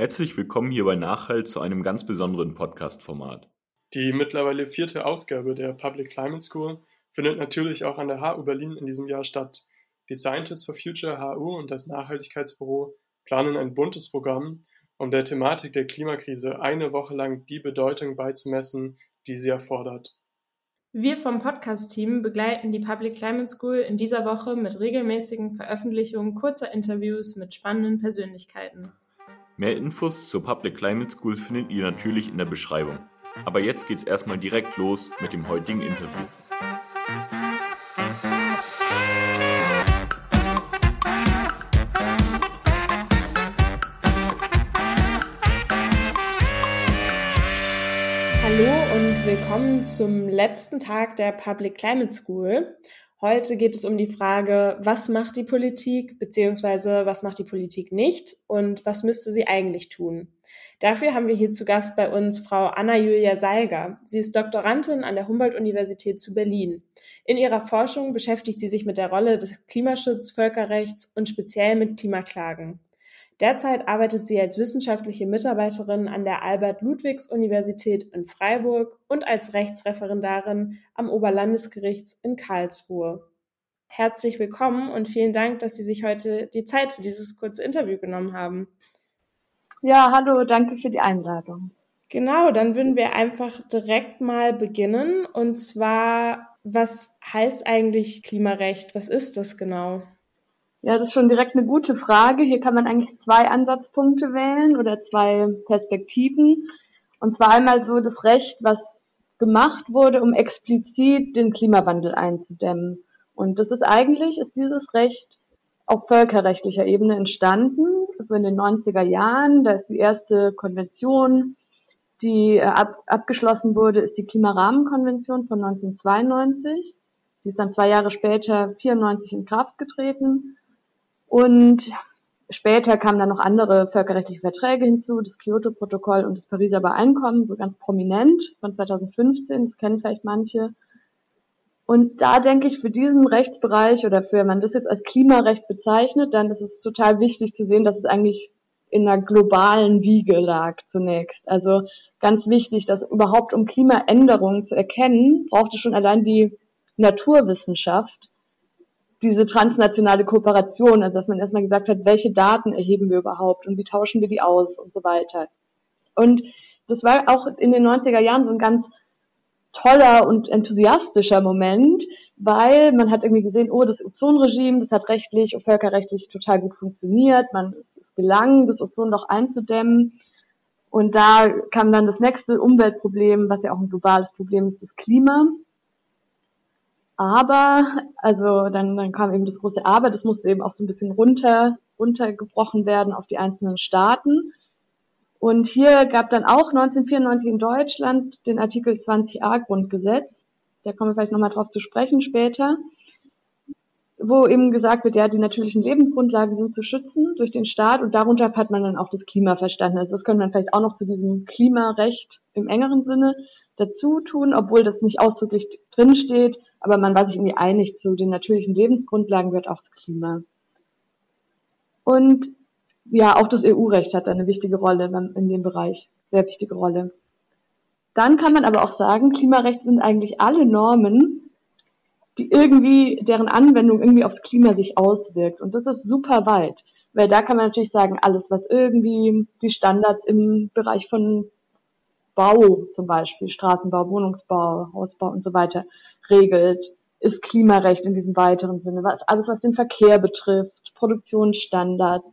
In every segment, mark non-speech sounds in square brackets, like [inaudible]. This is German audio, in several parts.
Herzlich willkommen hier bei Nachhalt zu einem ganz besonderen Podcast-Format. Die mittlerweile vierte Ausgabe der Public Climate School findet natürlich auch an der HU Berlin in diesem Jahr statt. Die Scientists for Future HU und das Nachhaltigkeitsbüro planen ein buntes Programm, um der Thematik der Klimakrise eine Woche lang die Bedeutung beizumessen, die sie erfordert. Wir vom Podcast-Team begleiten die Public Climate School in dieser Woche mit regelmäßigen Veröffentlichungen kurzer Interviews mit spannenden Persönlichkeiten. Mehr Infos zur Public Climate School findet ihr natürlich in der Beschreibung. Aber jetzt geht's erstmal direkt los mit dem heutigen Interview. willkommen zum letzten Tag der Public Climate School. Heute geht es um die Frage, was macht die Politik beziehungsweise was macht die Politik nicht und was müsste sie eigentlich tun. Dafür haben wir hier zu Gast bei uns Frau Anna-Julia Seiger. Sie ist Doktorandin an der Humboldt-Universität zu Berlin. In ihrer Forschung beschäftigt sie sich mit der Rolle des Klimaschutz, Völkerrechts und speziell mit Klimaklagen. Derzeit arbeitet sie als wissenschaftliche Mitarbeiterin an der Albert-Ludwigs-Universität in Freiburg und als Rechtsreferendarin am Oberlandesgericht in Karlsruhe. Herzlich willkommen und vielen Dank, dass Sie sich heute die Zeit für dieses kurze Interview genommen haben. Ja, hallo, danke für die Einladung. Genau, dann würden wir einfach direkt mal beginnen. Und zwar, was heißt eigentlich Klimarecht? Was ist das genau? Ja, das ist schon direkt eine gute Frage. Hier kann man eigentlich zwei Ansatzpunkte wählen oder zwei Perspektiven. Und zwar einmal so das Recht, was gemacht wurde, um explizit den Klimawandel einzudämmen. Und das ist eigentlich, ist dieses Recht auf völkerrechtlicher Ebene entstanden. Also in den 90er Jahren, da ist die erste Konvention, die äh, ab, abgeschlossen wurde, ist die Klimarahmenkonvention von 1992. Die ist dann zwei Jahre später 94 in Kraft getreten. Und später kamen dann noch andere völkerrechtliche Verträge hinzu, das Kyoto-Protokoll und das Pariser Übereinkommen, so ganz prominent von 2015, das kennen vielleicht manche. Und da denke ich, für diesen Rechtsbereich oder für, wenn man das jetzt als Klimarecht bezeichnet, dann ist es total wichtig zu sehen, dass es eigentlich in einer globalen Wiege lag zunächst. Also ganz wichtig, dass überhaupt um Klimaänderungen zu erkennen, braucht es schon allein die Naturwissenschaft, diese transnationale Kooperation, also dass man erstmal gesagt hat, welche Daten erheben wir überhaupt und wie tauschen wir die aus und so weiter. Und das war auch in den 90er Jahren so ein ganz toller und enthusiastischer Moment, weil man hat irgendwie gesehen, oh, das Ozonregime, das hat rechtlich und völkerrechtlich total gut funktioniert, man ist gelangen, das Ozonloch einzudämmen. Und da kam dann das nächste Umweltproblem, was ja auch ein globales Problem ist, das Klima. Aber, also dann, dann kam eben das große Aber, das musste eben auch so ein bisschen runter, runtergebrochen werden auf die einzelnen Staaten. Und hier gab dann auch 1994 in Deutschland den Artikel 20a Grundgesetz. Da kommen wir vielleicht nochmal drauf zu sprechen später. Wo eben gesagt wird, ja, die natürlichen Lebensgrundlagen sind zu schützen durch den Staat und darunter hat man dann auch das Klima verstanden. Also das können wir vielleicht auch noch zu diesem Klimarecht im engeren Sinne dazu tun, obwohl das nicht ausdrücklich drinsteht, aber man war sich irgendwie einig, zu den natürlichen Lebensgrundlagen gehört auch das Klima. Und ja, auch das EU-Recht hat eine wichtige Rolle in dem Bereich, sehr wichtige Rolle. Dann kann man aber auch sagen, Klimarecht sind eigentlich alle Normen, die irgendwie, deren Anwendung irgendwie aufs Klima sich auswirkt. Und das ist super weit. Weil da kann man natürlich sagen, alles, was irgendwie die Standards im Bereich von Bau zum Beispiel, Straßenbau, Wohnungsbau, Hausbau und so weiter regelt, ist Klimarecht in diesem weiteren Sinne. Was, alles, was den Verkehr betrifft, Produktionsstandards,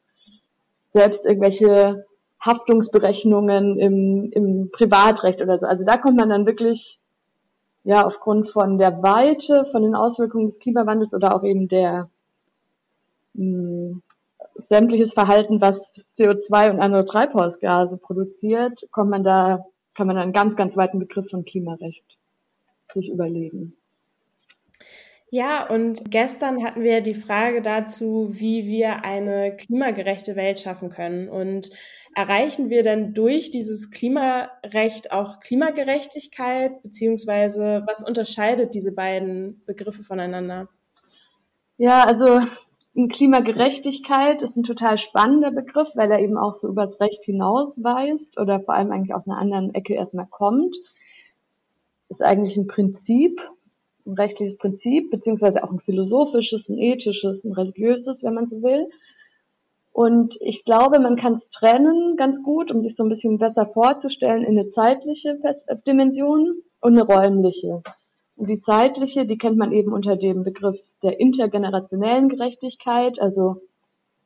selbst irgendwelche Haftungsberechnungen im, im Privatrecht oder so. Also da kommt man dann wirklich ja aufgrund von der Weite, von den Auswirkungen des Klimawandels oder auch eben der mh, hm, sämtliches Verhalten, was CO2 und andere Treibhausgase produziert, kommt man da kann man einen ganz, ganz weiten Begriff von Klimarecht sich überlegen. Ja, und gestern hatten wir die Frage dazu, wie wir eine klimagerechte Welt schaffen können. Und erreichen wir denn durch dieses Klimarecht auch Klimagerechtigkeit, beziehungsweise was unterscheidet diese beiden Begriffe voneinander? Ja, also Klimagerechtigkeit ist ein total spannender Begriff, weil er eben auch so übers Recht hinausweist oder vor allem eigentlich aus einer anderen Ecke erstmal kommt. Ist eigentlich ein Prinzip, ein rechtliches Prinzip, beziehungsweise auch ein philosophisches, ein ethisches, ein religiöses, wenn man so will. Und ich glaube, man kann es trennen ganz gut, um sich so ein bisschen besser vorzustellen, in eine zeitliche Dimension und eine räumliche. Und die zeitliche, die kennt man eben unter dem Begriff der intergenerationellen Gerechtigkeit, also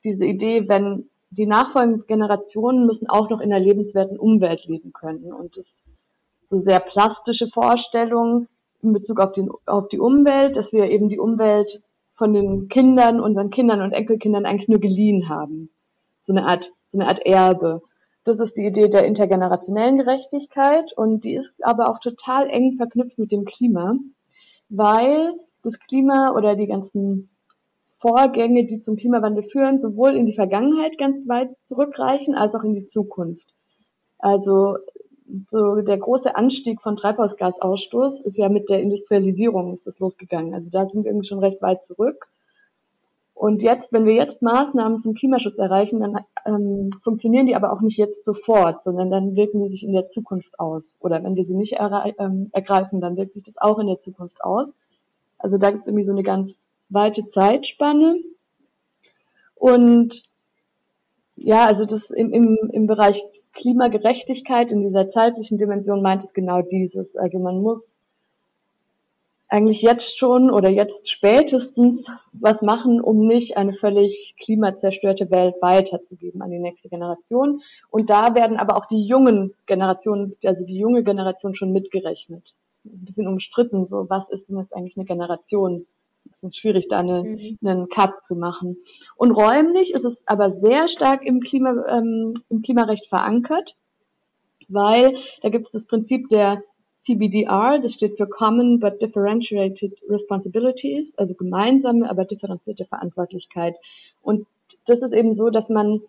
diese Idee, wenn die nachfolgenden Generationen müssen auch noch in einer lebenswerten Umwelt leben können. Und das so sehr plastische Vorstellung in Bezug auf, den, auf die Umwelt, dass wir eben die Umwelt von den Kindern, unseren Kindern und Enkelkindern eigentlich nur geliehen haben. So eine Art, so eine Art Erbe. Das ist die Idee der intergenerationellen Gerechtigkeit und die ist aber auch total eng verknüpft mit dem Klima, weil das Klima oder die ganzen Vorgänge, die zum Klimawandel führen, sowohl in die Vergangenheit ganz weit zurückreichen als auch in die Zukunft. Also so der große Anstieg von Treibhausgasausstoß ist ja mit der Industrialisierung ist das losgegangen. Also da sind wir irgendwie schon recht weit zurück. Und jetzt, wenn wir jetzt Maßnahmen zum Klimaschutz erreichen, dann ähm, funktionieren die aber auch nicht jetzt sofort, sondern dann wirken sie sich in der Zukunft aus. Oder wenn wir sie nicht ähm, ergreifen, dann wirkt sich das auch in der Zukunft aus. Also da gibt es irgendwie so eine ganz weite Zeitspanne. Und ja, also das im, im, im Bereich Klimagerechtigkeit in dieser zeitlichen Dimension meint es genau dieses. Also man muss eigentlich jetzt schon oder jetzt spätestens was machen, um nicht eine völlig klimazerstörte Welt weiterzugeben an die nächste Generation. Und da werden aber auch die jungen Generationen, also die junge Generation schon mitgerechnet. Ein bisschen umstritten, so was ist denn jetzt eigentlich eine Generation? Es ist schwierig, da eine, mhm. einen Cut zu machen. Und räumlich ist es aber sehr stark im, Klima, ähm, im Klimarecht verankert, weil da gibt es das Prinzip der CBDR, das steht für Common but Differentiated Responsibilities, also gemeinsame, aber differenzierte Verantwortlichkeit. Und das ist eben so, dass man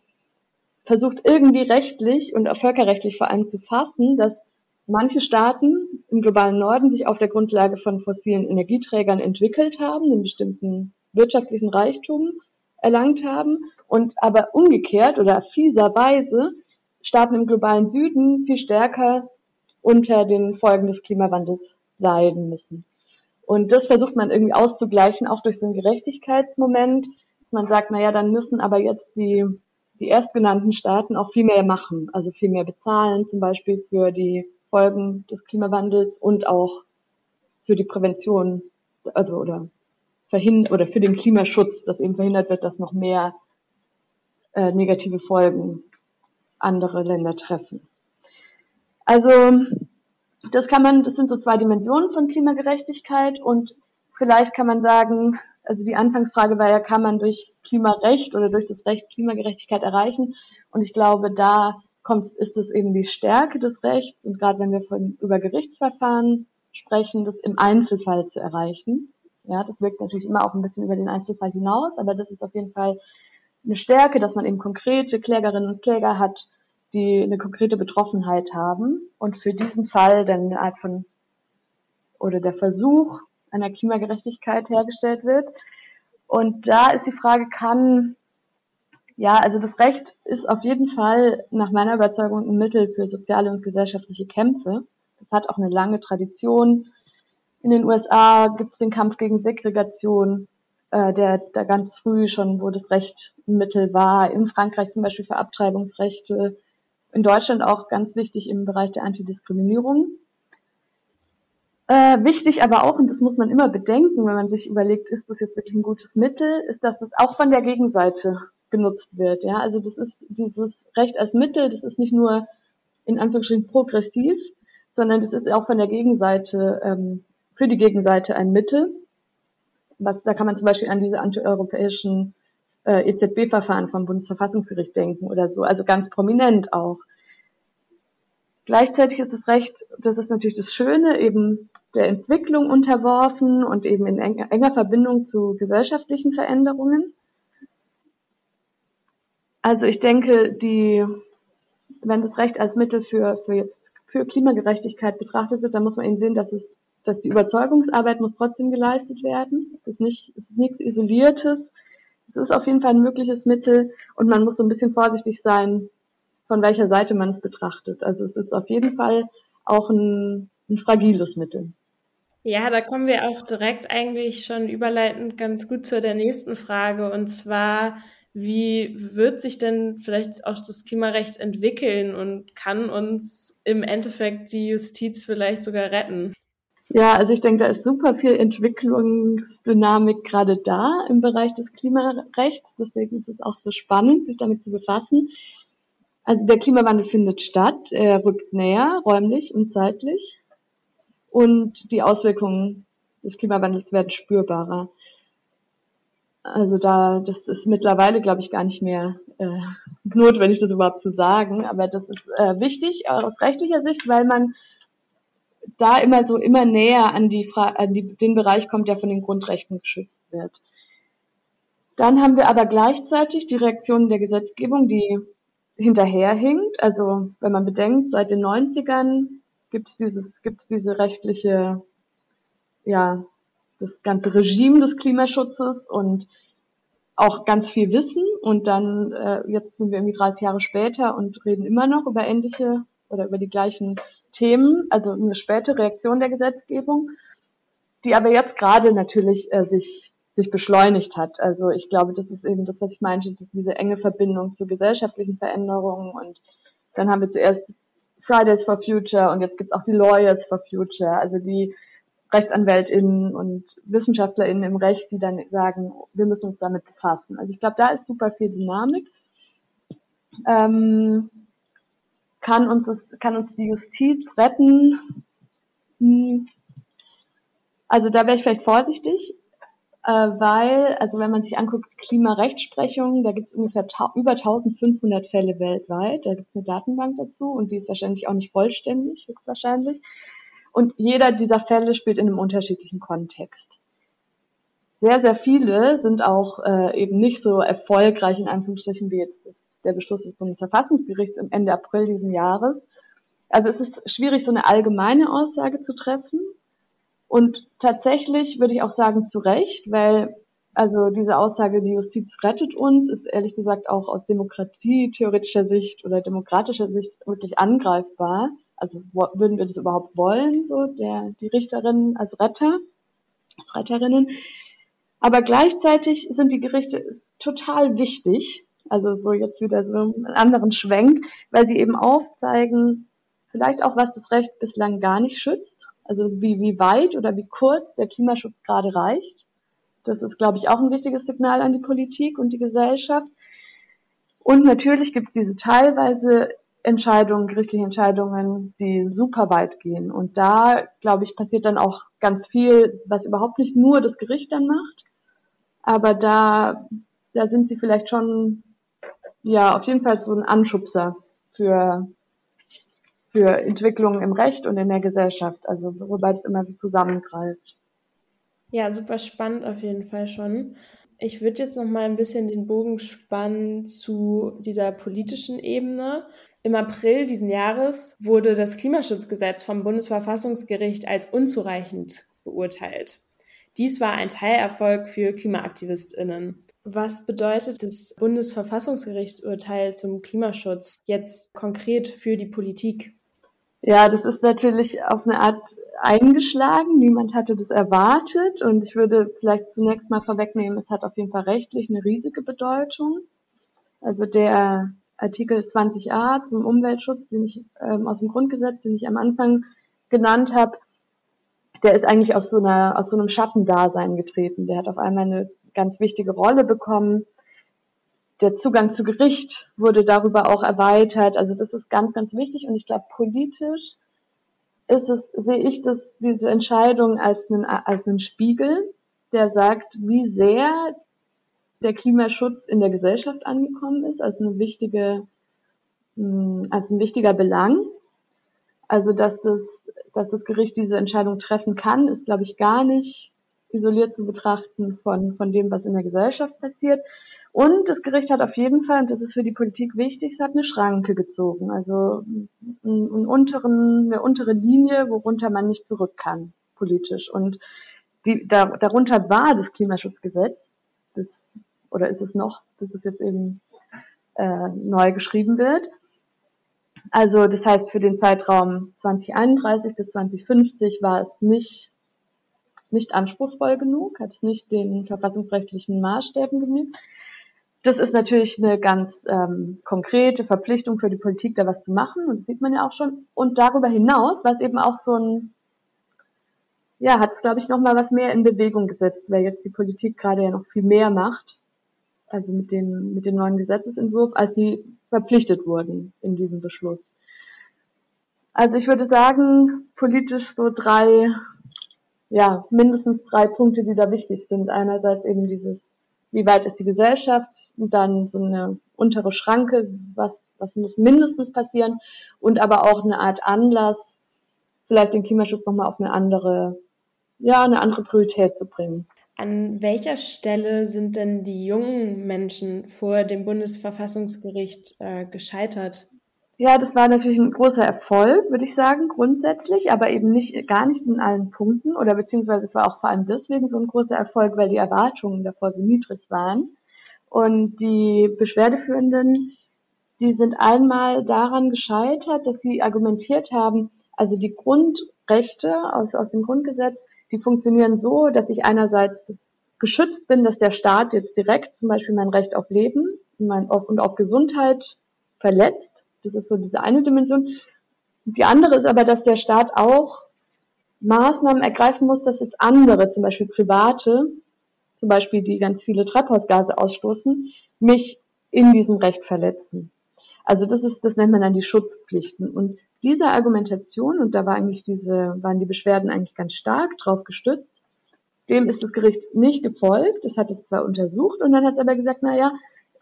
versucht irgendwie rechtlich und auch völkerrechtlich vor allem zu fassen, dass manche Staaten im globalen Norden sich auf der Grundlage von fossilen Energieträgern entwickelt haben, einen bestimmten wirtschaftlichen Reichtum erlangt haben und aber umgekehrt oder fieserweise Staaten im globalen Süden viel stärker unter den Folgen des Klimawandels leiden müssen. Und das versucht man irgendwie auszugleichen, auch durch so einen Gerechtigkeitsmoment. Man sagt, naja, dann müssen aber jetzt die, die erstgenannten Staaten auch viel mehr machen, also viel mehr bezahlen, zum Beispiel für die Folgen des Klimawandels und auch für die Prävention, also oder verhindert oder für den Klimaschutz, dass eben verhindert wird, dass noch mehr äh, negative Folgen andere Länder treffen. Also das kann man, das sind so zwei Dimensionen von Klimagerechtigkeit und vielleicht kann man sagen, also die Anfangsfrage war ja, kann man durch Klimarecht oder durch das Recht Klimagerechtigkeit erreichen? Und ich glaube, da kommt, ist es eben die Stärke des Rechts und gerade wenn wir von, über Gerichtsverfahren sprechen, das im Einzelfall zu erreichen. Ja, das wirkt natürlich immer auch ein bisschen über den Einzelfall hinaus, aber das ist auf jeden Fall eine Stärke, dass man eben konkrete Klägerinnen und Kläger hat, die eine konkrete Betroffenheit haben und für diesen Fall dann eine Art von oder der Versuch einer Klimagerechtigkeit hergestellt wird. Und da ist die Frage, kann, ja, also das Recht ist auf jeden Fall nach meiner Überzeugung ein Mittel für soziale und gesellschaftliche Kämpfe. Das hat auch eine lange Tradition. In den USA gibt es den Kampf gegen Segregation, äh, der da ganz früh schon, wo das Recht ein Mittel war. In Frankreich zum Beispiel für Abtreibungsrechte, in Deutschland auch ganz wichtig im Bereich der Antidiskriminierung. Äh, wichtig aber auch, und das muss man immer bedenken, wenn man sich überlegt, ist das jetzt wirklich ein gutes Mittel, ist, dass es auch von der Gegenseite genutzt wird. Ja, also das ist dieses Recht als Mittel, das ist nicht nur in Anführungsstrichen progressiv, sondern das ist auch von der Gegenseite, ähm, für die Gegenseite ein Mittel. Was, da kann man zum Beispiel an diese antieuropäischen äh, EZB-Verfahren vom Bundesverfassungsgericht denken oder so, also ganz prominent auch. Gleichzeitig ist das Recht, das ist natürlich das Schöne, eben der Entwicklung unterworfen und eben in enger Verbindung zu gesellschaftlichen Veränderungen. Also ich denke, die, wenn das Recht als Mittel für, für jetzt für Klimagerechtigkeit betrachtet wird, dann muss man eben sehen, dass es, dass die Überzeugungsarbeit muss trotzdem geleistet werden. Es ist nicht, es ist nichts Isoliertes, es ist auf jeden Fall ein mögliches Mittel und man muss so ein bisschen vorsichtig sein, von welcher Seite man es betrachtet. Also es ist auf jeden Fall auch ein, ein fragiles Mittel. Ja, da kommen wir auch direkt eigentlich schon überleitend ganz gut zu der nächsten Frage und zwar, wie wird sich denn vielleicht auch das Klimarecht entwickeln und kann uns im Endeffekt die Justiz vielleicht sogar retten? Ja, also ich denke, da ist super viel Entwicklungsdynamik gerade da im Bereich des Klimarechts. Deswegen ist es auch so spannend, sich damit zu befassen. Also der Klimawandel findet statt, er rückt näher, räumlich und zeitlich. Und die Auswirkungen des Klimawandels werden spürbarer. Also da, das ist mittlerweile, glaube ich, gar nicht mehr äh, [laughs] notwendig, das überhaupt zu sagen. Aber das ist äh, wichtig aus rechtlicher Sicht, weil man da immer so immer näher an, die, an die, den Bereich kommt, der von den Grundrechten geschützt wird. Dann haben wir aber gleichzeitig die Reaktionen der Gesetzgebung, die hinterherhinkt. Also wenn man bedenkt, seit den 90ern gibt es dieses, gibt's diese rechtliche, ja, das ganze Regime des Klimaschutzes und auch ganz viel Wissen. Und dann, äh, jetzt sind wir irgendwie 30 Jahre später und reden immer noch über ähnliche oder über die gleichen Themen, also eine späte Reaktion der Gesetzgebung, die aber jetzt gerade natürlich äh, sich sich beschleunigt hat. Also ich glaube, das ist eben das, was ich meinte, diese enge Verbindung zu gesellschaftlichen Veränderungen. Und dann haben wir zuerst Fridays for Future und jetzt gibt es auch die Lawyers for Future, also die RechtsanwältInnen und WissenschaftlerInnen im Recht, die dann sagen, wir müssen uns damit befassen. Also ich glaube, da ist super viel Dynamik. Ähm, kann uns das, kann uns die Justiz retten? Hm. Also da wäre ich vielleicht vorsichtig, äh, weil, also wenn man sich anguckt, Klimarechtsprechung, da gibt es ungefähr über 1500 Fälle weltweit. Da gibt es eine Datenbank dazu und die ist wahrscheinlich auch nicht vollständig, höchstwahrscheinlich. Und jeder dieser Fälle spielt in einem unterschiedlichen Kontext. Sehr, sehr viele sind auch äh, eben nicht so erfolgreich in Anführungsstrichen wie jetzt der Beschluss des Bundesverfassungsgerichts im Ende April diesen Jahres. Also es ist schwierig, so eine allgemeine Aussage zu treffen. Und tatsächlich würde ich auch sagen, zu Recht, weil also diese Aussage, die Justiz rettet uns, ist ehrlich gesagt auch aus demokratietheoretischer Sicht oder demokratischer Sicht wirklich angreifbar. Also würden wir das überhaupt wollen, so der, die Richterinnen als Retter, als Retterinnen. Aber gleichzeitig sind die Gerichte total wichtig, also so jetzt wieder so einen anderen Schwenk, weil sie eben aufzeigen, vielleicht auch, was das Recht bislang gar nicht schützt. Also wie, wie weit oder wie kurz der Klimaschutz gerade reicht. Das ist, glaube ich, auch ein wichtiges Signal an die Politik und die Gesellschaft. Und natürlich gibt es diese teilweise Entscheidungen, gerichtliche Entscheidungen, die super weit gehen. Und da, glaube ich, passiert dann auch ganz viel, was überhaupt nicht nur das Gericht dann macht. Aber da, da sind sie vielleicht schon ja auf jeden Fall so ein Anschubser für, für Entwicklungen im Recht und in der Gesellschaft, also wobei es immer so zusammengreift. Ja, super spannend auf jeden Fall schon. Ich würde jetzt noch mal ein bisschen den Bogen spannen zu dieser politischen Ebene. Im April diesen Jahres wurde das Klimaschutzgesetz vom Bundesverfassungsgericht als unzureichend beurteilt. Dies war ein Teilerfolg für KlimaaktivistInnen. Was bedeutet das Bundesverfassungsgerichtsurteil zum Klimaschutz jetzt konkret für die Politik? Ja, das ist natürlich auf eine Art eingeschlagen. Niemand hatte das erwartet. Und ich würde vielleicht zunächst mal vorwegnehmen, es hat auf jeden Fall rechtlich eine riesige Bedeutung. Also der Artikel 20a zum Umweltschutz, den ich ähm, aus dem Grundgesetz, den ich am Anfang genannt habe, der ist eigentlich aus so einer aus so einem Schattendasein getreten. Der hat auf einmal eine ganz wichtige Rolle bekommen. Der Zugang zu Gericht wurde darüber auch erweitert. Also das ist ganz, ganz wichtig. Und ich glaube, politisch ist es, sehe ich das, diese Entscheidung als einen, als einen Spiegel, der sagt, wie sehr der Klimaschutz in der Gesellschaft angekommen ist, als eine wichtige, hm, als ein wichtiger Belang. Also, dass das, dass das Gericht diese Entscheidung treffen kann, ist, glaube ich, gar nicht isoliert zu betrachten von, von dem, was in der Gesellschaft passiert. Und das Gericht hat auf jeden Fall, und das ist für die Politik wichtig, es hat eine Schranke gezogen, also einen unteren, eine untere Linie, worunter man nicht zurück kann, politisch. Und die, da, darunter war das Klimaschutzgesetz, das oder ist es noch, bis es jetzt eben äh, neu geschrieben wird. Also das heißt, für den Zeitraum 2031 bis 2050 war es nicht, nicht anspruchsvoll genug, hat nicht den verfassungsrechtlichen Maßstäben genügt. Das ist natürlich eine ganz ähm, konkrete Verpflichtung für die Politik, da was zu machen, und das sieht man ja auch schon. Und darüber hinaus war es eben auch so ein, ja, hat es, glaube ich, nochmal was mehr in Bewegung gesetzt, weil jetzt die Politik gerade ja noch viel mehr macht, also mit dem, mit dem neuen Gesetzesentwurf, als sie verpflichtet wurden in diesem Beschluss. Also ich würde sagen, politisch so drei, ja, mindestens drei Punkte, die da wichtig sind. Einerseits eben dieses, wie weit ist die Gesellschaft, und dann so eine untere Schranke, was, was muss mindestens passieren und aber auch eine Art Anlass, vielleicht den Klimaschutz nochmal auf eine andere, ja, eine andere Priorität zu bringen. An welcher Stelle sind denn die jungen Menschen vor dem Bundesverfassungsgericht äh, gescheitert? Ja, das war natürlich ein großer Erfolg, würde ich sagen, grundsätzlich, aber eben nicht, gar nicht in allen Punkten oder beziehungsweise es war auch vor allem deswegen so ein großer Erfolg, weil die Erwartungen davor so niedrig waren. Und die Beschwerdeführenden, die sind einmal daran gescheitert, dass sie argumentiert haben, also die Grundrechte aus, aus dem Grundgesetz, die funktionieren so, dass ich einerseits geschützt bin, dass der Staat jetzt direkt zum Beispiel mein Recht auf Leben und, mein, auf, und auf Gesundheit verletzt. Das ist so diese eine Dimension. Die andere ist aber, dass der Staat auch Maßnahmen ergreifen muss, dass jetzt andere, zum Beispiel private, zum Beispiel die ganz viele Treibhausgase ausstoßen, mich in diesem Recht verletzen. Also das ist, das nennt man dann die Schutzpflichten. Und diese Argumentation, und da war eigentlich diese, waren die Beschwerden eigentlich ganz stark drauf gestützt, dem ist das Gericht nicht gefolgt. Das hat es zwar untersucht und dann hat es aber gesagt, na ja,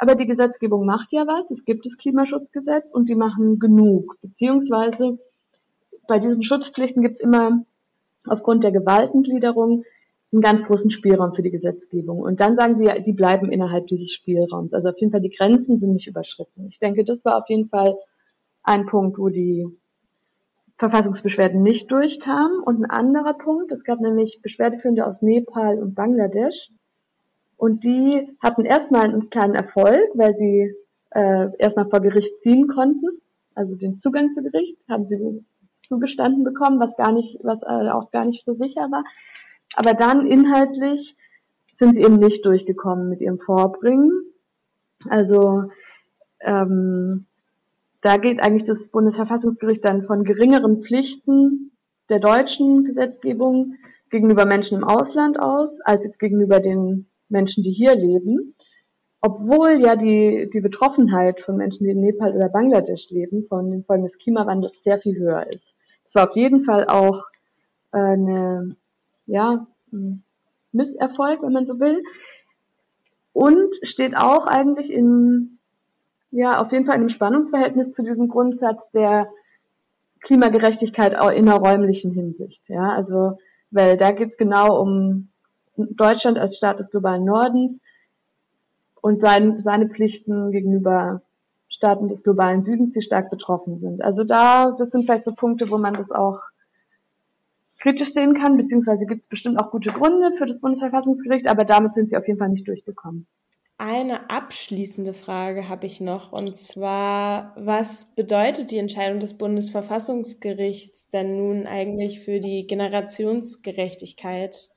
aber die Gesetzgebung macht ja was. Es gibt das Klimaschutzgesetz und die machen genug. Beziehungsweise bei diesen Schutzpflichten gibt es immer aufgrund der Gewaltengliederung einen ganz großen Spielraum für die Gesetzgebung. Und dann sagen sie ja, die bleiben innerhalb dieses Spielraums. Also auf jeden Fall die Grenzen sind nicht überschritten. Ich denke, das war auf jeden Fall ein Punkt, wo die Verfassungsbeschwerden nicht durchkamen. Und ein anderer Punkt, es gab nämlich Beschwerdeführende aus Nepal und Bangladesch. Und die hatten erstmal einen kleinen Erfolg, weil sie äh, erstmal vor Gericht ziehen konnten. Also den Zugang zu Gericht haben sie zugestanden bekommen, was gar nicht, was äh, auch gar nicht so sicher war. Aber dann inhaltlich sind sie eben nicht durchgekommen mit ihrem Vorbringen. Also ähm, da geht eigentlich das Bundesverfassungsgericht dann von geringeren Pflichten der deutschen Gesetzgebung gegenüber Menschen im Ausland aus, als jetzt gegenüber den Menschen, die hier leben. Obwohl ja die, die Betroffenheit von Menschen, die in Nepal oder Bangladesch leben, von den Folgen des Klimawandels sehr viel höher ist. Es war auf jeden Fall auch eine ja, Misserfolg, wenn man so will. Und steht auch eigentlich in, ja, auf jeden Fall in einem Spannungsverhältnis zu diesem Grundsatz der Klimagerechtigkeit auch in einer räumlichen Hinsicht. Ja, also, weil da geht es genau um Deutschland als Staat des globalen Nordens und sein, seine Pflichten gegenüber Staaten des globalen Südens, die stark betroffen sind. Also da, das sind vielleicht so Punkte, wo man das auch kritisch sehen kann, beziehungsweise gibt es bestimmt auch gute Gründe für das Bundesverfassungsgericht, aber damit sind sie auf jeden Fall nicht durchgekommen. Eine abschließende Frage habe ich noch, und zwar, was bedeutet die Entscheidung des Bundesverfassungsgerichts denn nun eigentlich für die Generationsgerechtigkeit?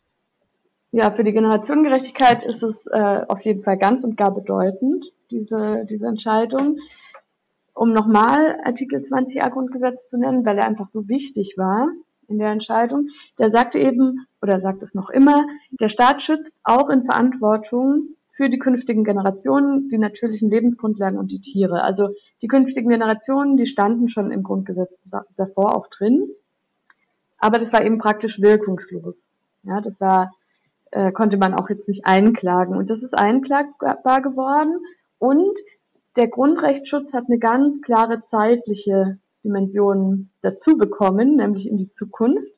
Ja, für die Generationengerechtigkeit ist es äh, auf jeden Fall ganz und gar bedeutend, diese, diese Entscheidung. Um nochmal Artikel 20a Grundgesetz zu nennen, weil er einfach so wichtig war, in der Entscheidung. Der sagte eben, oder sagt es noch immer, der Staat schützt auch in Verantwortung für die künftigen Generationen die natürlichen Lebensgrundlagen und die Tiere. Also die künftigen Generationen, die standen schon im Grundgesetz davor auch drin, aber das war eben praktisch wirkungslos. Ja, das war, äh, konnte man auch jetzt nicht einklagen. Und das ist einklagbar geworden. Und der Grundrechtsschutz hat eine ganz klare zeitliche Dimensionen dazu bekommen, nämlich in die Zukunft.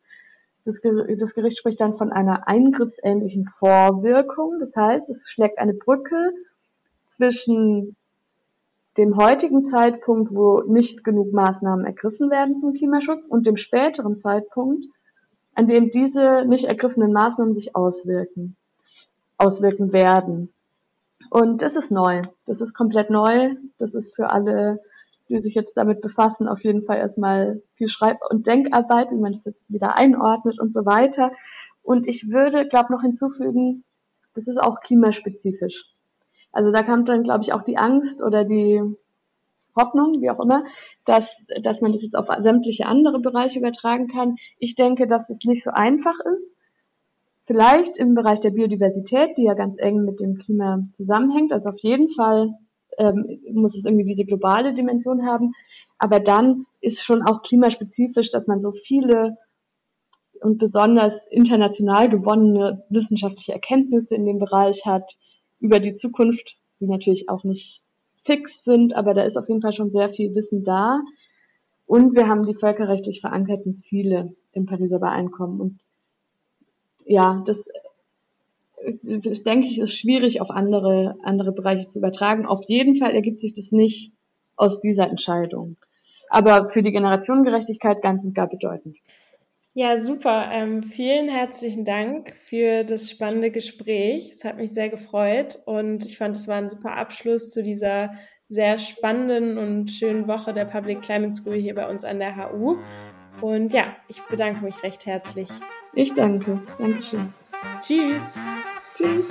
Das, das Gericht spricht dann von einer eingriffsähnlichen Vorwirkung. Das heißt, es schlägt eine Brücke zwischen dem heutigen Zeitpunkt, wo nicht genug Maßnahmen ergriffen werden zum Klimaschutz und dem späteren Zeitpunkt, an dem diese nicht ergriffenen Maßnahmen sich auswirken, auswirken werden. Und das ist neu. Das ist komplett neu. Das ist für alle, die sich jetzt damit befassen, auf jeden Fall erstmal viel Schreib- und Denkarbeit, wie man das jetzt wieder einordnet und so weiter. Und ich würde, glaube noch hinzufügen, das ist auch klimaspezifisch. Also da kam dann, glaube ich, auch die Angst oder die Hoffnung, wie auch immer, dass, dass man das jetzt auf sämtliche andere Bereiche übertragen kann. Ich denke, dass es nicht so einfach ist. Vielleicht im Bereich der Biodiversität, die ja ganz eng mit dem Klima zusammenhängt. Also auf jeden Fall ähm, muss es irgendwie diese globale Dimension haben. Aber dann ist schon auch klimaspezifisch, dass man so viele und besonders international gewonnene wissenschaftliche Erkenntnisse in dem Bereich hat über die Zukunft, die natürlich auch nicht fix sind, aber da ist auf jeden Fall schon sehr viel Wissen da. Und wir haben die völkerrechtlich verankerten Ziele im Pariser Übereinkommen. Und ja, das, das denke ich, ist schwierig auf andere, andere Bereiche zu übertragen. Auf jeden Fall ergibt sich das nicht aus dieser Entscheidung. Aber für die Generationengerechtigkeit ganz und gar bedeutend. Ja, super. Ähm, vielen herzlichen Dank für das spannende Gespräch. Es hat mich sehr gefreut und ich fand, es war ein super Abschluss zu dieser sehr spannenden und schönen Woche der Public Climate School hier bei uns an der HU. Und ja, ich bedanke mich recht herzlich. Ich danke. Dankeschön. Tschüss. Tschüss.